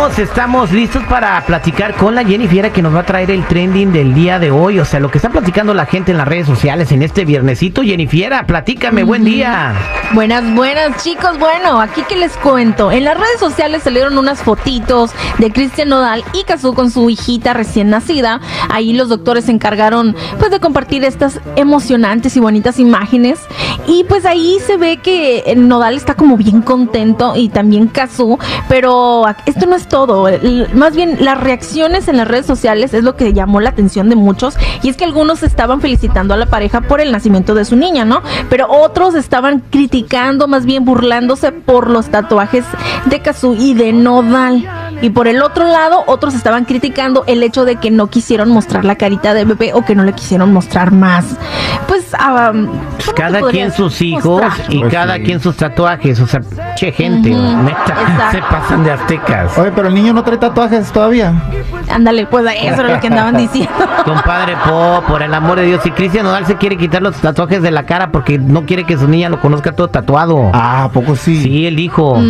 Estamos listos para platicar con la Jennifer que nos va a traer el trending del día de hoy. O sea, lo que está platicando la gente en las redes sociales en este viernesito. Jennifer, platícame, buen día. Buenas, buenas chicos. Bueno, aquí que les cuento. En las redes sociales salieron unas fotitos de Cristian Nodal y Cazú con su hijita recién nacida. Ahí los doctores se encargaron pues de compartir estas emocionantes y bonitas imágenes. Y pues ahí se ve que Nodal está como bien contento y también Cazú. Pero esto no es todo. Más bien las reacciones en las redes sociales es lo que llamó la atención de muchos. Y es que algunos estaban felicitando a la pareja por el nacimiento de su niña, ¿no? Pero otros estaban criticando, más bien burlándose por los tatuajes de Kazu y de Nodal. Y por el otro lado, otros estaban criticando el hecho de que no quisieron mostrar la carita de bebé o que no le quisieron mostrar más. Pues, ah, ¿cómo te Cada quien sus hijos mostrar? y cada quien sus tatuajes. O sea, che gente, neta, exacto. se pasan de aztecas. Oye, pero el niño no trae tatuajes todavía. Ándale, pues eso era lo que andaban diciendo. Compadre Po, por el amor de Dios, si Cristian Nodal se quiere quitar los tatuajes de la cara porque no quiere que su niña lo conozca todo tatuado. Ah, ¿a poco sí? Sí, el hijo.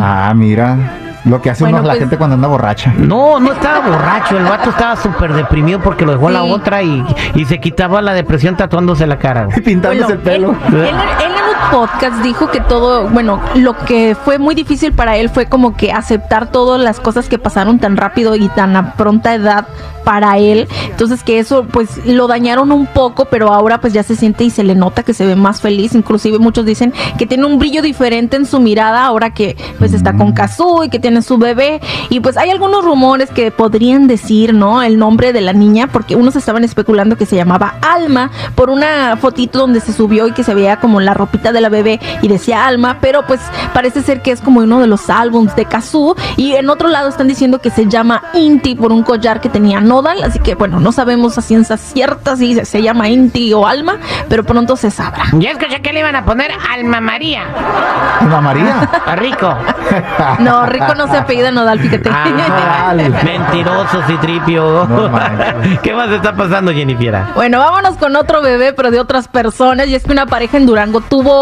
Ah, mira. Lo que hace Bueno, uno la pues- gente cuando anda borracha. No, no estaba borracho, el vato estaba súper deprimido porque lo dejó a la Sí. otra y, y se quitaba la depresión tatuándose la cara. Y pintándose Bueno, el pelo. Él, él- él podcast dijo que todo, bueno, lo que fue muy difícil para él fue como que aceptar todas las cosas que pasaron tan rápido y tan a pronta edad para él. Entonces que eso pues lo dañaron un poco, pero ahora pues ya se siente y se le nota que se ve más feliz. Inclusive muchos dicen que tiene un brillo diferente en su mirada ahora que pues está con Kazu y que tiene su bebé. Y pues hay algunos rumores que podrían decir, ¿no? El nombre de la niña, porque unos estaban especulando que se llamaba Alma por una fotito donde se subió y que se veía como la ropita de la bebé y decía Alma, pero pues parece ser que es como uno de los álbums de Kazu. Y en otro lado están diciendo que se llama Inti por un collar que tenía Nodal, así que bueno, no sabemos a ciencia cierta si se- se llama Inti o Alma, pero pronto se sabrá. Ya escuché que le iban a poner Alma María. Una María. A Rico. No, Rico no se apellida Nodal, fíjate. Ah, Dale. mentiroso, Citripio. No manches. ¿Qué más está pasando, Jennifer? Bueno, vámonos con otro bebé, pero de otras personas. Y es que una pareja en Durango tuvo,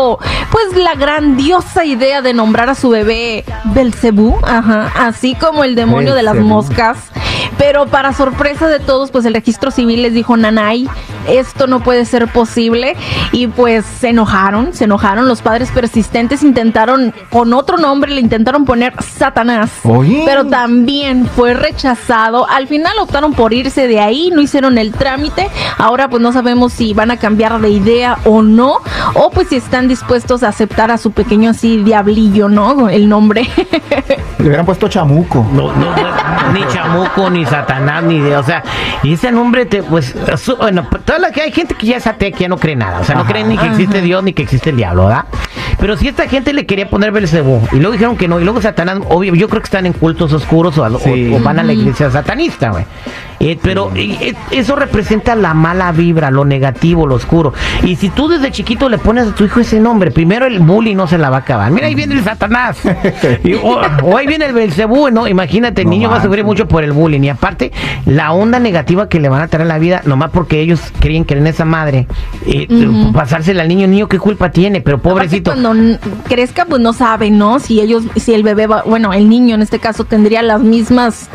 pues, la grandiosa idea de nombrar a su bebé Belcebú, ajá, así como el demonio de las moscas. Pero para sorpresa de todos, pues el registro civil les dijo, Nanay, esto no puede ser posible. Y pues se enojaron, se enojaron. Los padres persistentes intentaron, con otro nombre, le intentaron poner Satanás. Oye. Pero también fue rechazado. Al final optaron por irse de ahí, no hicieron el trámite. Ahora pues no sabemos si van a cambiar de idea o no. O pues si están dispuestos a aceptar a su pequeño así diablillo, ¿no? El nombre. Le hubieran puesto chamuco. No, no, no, ni chamuco, ni satanás, ni de, o sea, y ese nombre te, pues, su- bueno, pues, toda la que hay gente que ya es atea, que ya no cree nada, o sea, no Ajá. cree ni que existe Dios ni que existe el diablo, ¿verdad? Pero si esta gente le quería poner Belcebú y luego dijeron que no, y luego Satanás, obvio, yo creo que están en cultos oscuros o, o van a la iglesia satanista, güey. Eh, pero eh, eh, eso representa la mala vibra, lo negativo, lo oscuro. Y si tú desde chiquito le pones a tu hijo ese nombre, primero el bully no se la va a acabar. Mira, ahí viene el Satanás. Y, o, o ahí viene el Belcebú, ¿no? Imagínate, el No niño va a sufrir mucho por el bullying. Y aparte, la onda negativa que le van a traer a la vida, nomás porque ellos creen que en esa madre, eh, Ujú. pasársela al niño, el niño, ¿qué culpa tiene? Pero pobrecito. Aparte, cuando crezca, pues no saben, ¿no? Si ellos, si el bebé va, bueno, el niño en este caso tendría las mismas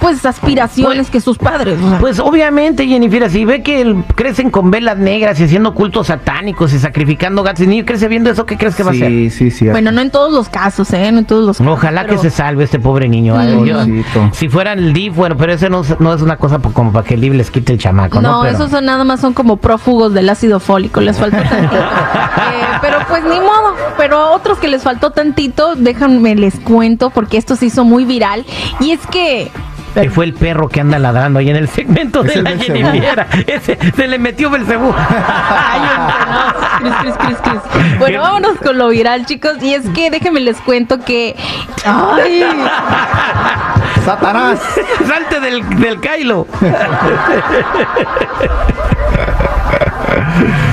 pues aspiraciones que sus padres. o sea. Pues obviamente, Jennifer, si ve que el- crecen con velas negras y haciendo cultos satánicos y sacrificando gatos y niños crece viendo eso, ¿qué crees que va a hacer? Sí, sí, sí. bueno, no en todos los casos, ¿eh? No en todos los casos. Ojalá pero- que se salve este pobre niño. Mm. yo- si fuera el DIF, bueno, pero ese no, no es una cosa como para que el DIF les quite el chamaco, ¿no? No, Pero- esos son nada más son como prófugos del ácido fólico, les faltó tantito. Eh, pero pues ni modo, pero a otros que les faltó tantito, déjenme les cuento porque esto se hizo muy viral y es que Que fue el perro que anda ladrando ahí en el segmento de la. Jennifer. Ese se le metió Belcebú. Ay, no, Cris, Cris, Cris, Cris. Bueno, vámonos con lo viral, chicos. Y es que déjenme les cuento que. ¡Ay! Satanás. Salte del, del Kylo.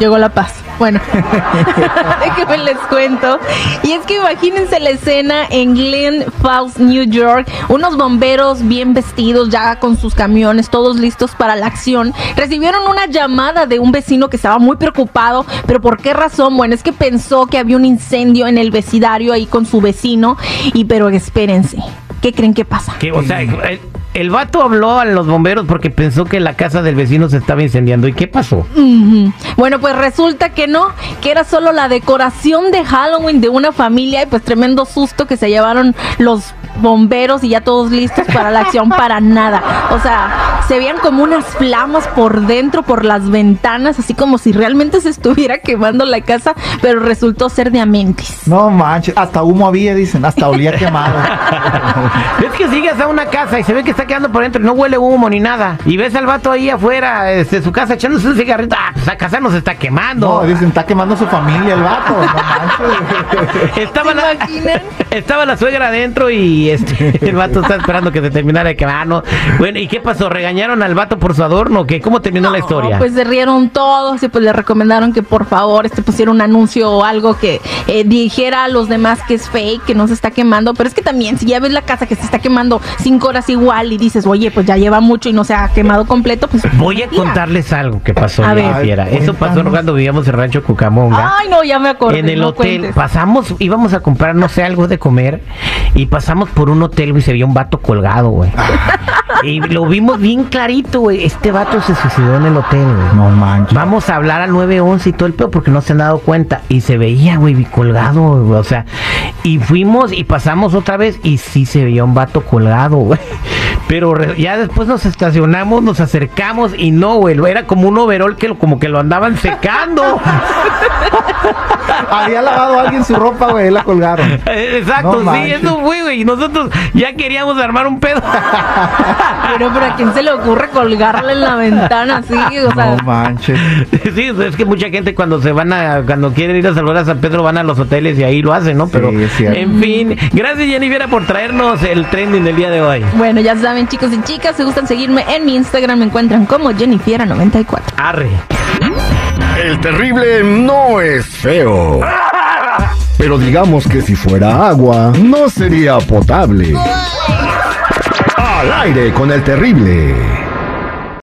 Llegó la paz. Bueno, déjenme les cuento. Y es que imagínense la escena en Glen Falls, New York. Unos bomberos bien vestidos, ya con sus camiones, todos listos para la acción. Recibieron una llamada de un vecino que estaba muy preocupado. ¿Pero por qué razón? Bueno, es que pensó que había un incendio en el vecindario ahí con su vecino. Y pero espérense. ¿Qué creen que pasa? Que, o sea, el, vato habló a los bomberos porque pensó que la casa del vecino se estaba incendiando. ¿Y qué pasó? Bueno, pues resulta que no, que era solo la decoración de Halloween de una familia y pues tremendo susto que se llevaron los bomberos y ya todos listos para la acción para nada. O sea, se veían como unas flamas por dentro, por las ventanas, así como si realmente se estuviera quemando la casa, pero resultó ser de Amentis. No manches, hasta humo había, dicen, hasta olía quemado. Es que sigues a una casa y se ve que está quedando por dentro y no huele humo ni nada. Y ves al vato ahí afuera este, de su casa echándose un cigarrito. Ah, pues la casa no se está quemando. No, dicen, está quemando su familia el vato. No manches. Estaba ¿Se la, estaba la suegra adentro y este, el vato está esperando que se terminara de quemar. ¿no? Bueno, ¿y qué pasó? ¿Regañaron al vato por su adorno? ¿Qué? ¿Cómo terminó la historia? Pues se rieron todos y pues le recomendaron que por favor este pusiera un anuncio o algo que eh, dijera a los demás que es fake, que no se está quemando. Pero es que también, si ya ves la casa que se está quemando cinco horas igual y dices, oye, pues ya lleva mucho y no se ha quemado completo, pues. Voy a contarles algo que pasó, A Jenny ver. Fiera. Eso pasó cuando vivíamos en Rancho Cucamonga. Ay, no, ya me acordé. en el no hotel cuentes. pasamos, íbamos a comprar, no sé, algo de comer y pasamos por un hotel y se vio un vato colgado, güey. y lo vimos bien clarito, güey. Este vato se suicidó en el hotel, güey. No manches. Vamos a hablar al 911 y todo el pedo porque no se han dado cuenta. Y se veía, güey, colgado, güey, o sea. Y fuimos y pasamos otra vez y sí se veía un vato colgado, güey. Pero re- ya después nos estacionamos, nos acercamos y no, güey. lo- Era como un overol que lo- como que lo andaban secando. Había lavado a alguien su ropa, güey, la colgaron. Eh, Exacto, No sí, manches. eso fue, güey. Y nosotros ya queríamos armar un pedo. Pero, pero a quién se le ocurre colgarle en la ventana así, o sea. No manches. sí, es que mucha gente cuando se van a, cuando quieren ir a saludar a San Pedro van a los hoteles y ahí lo hacen, ¿no? Sí, Pero, es cierto. en fin, gracias Jennifer por traernos el trending del día de hoy. Bueno, ya saben, chicos y chicas, si gustan seguirme en mi Instagram, me encuentran como Jennifiera94. Arre. El terrible no es feo. Pero digamos que si fuera agua, no sería potable. Al aire con el terrible.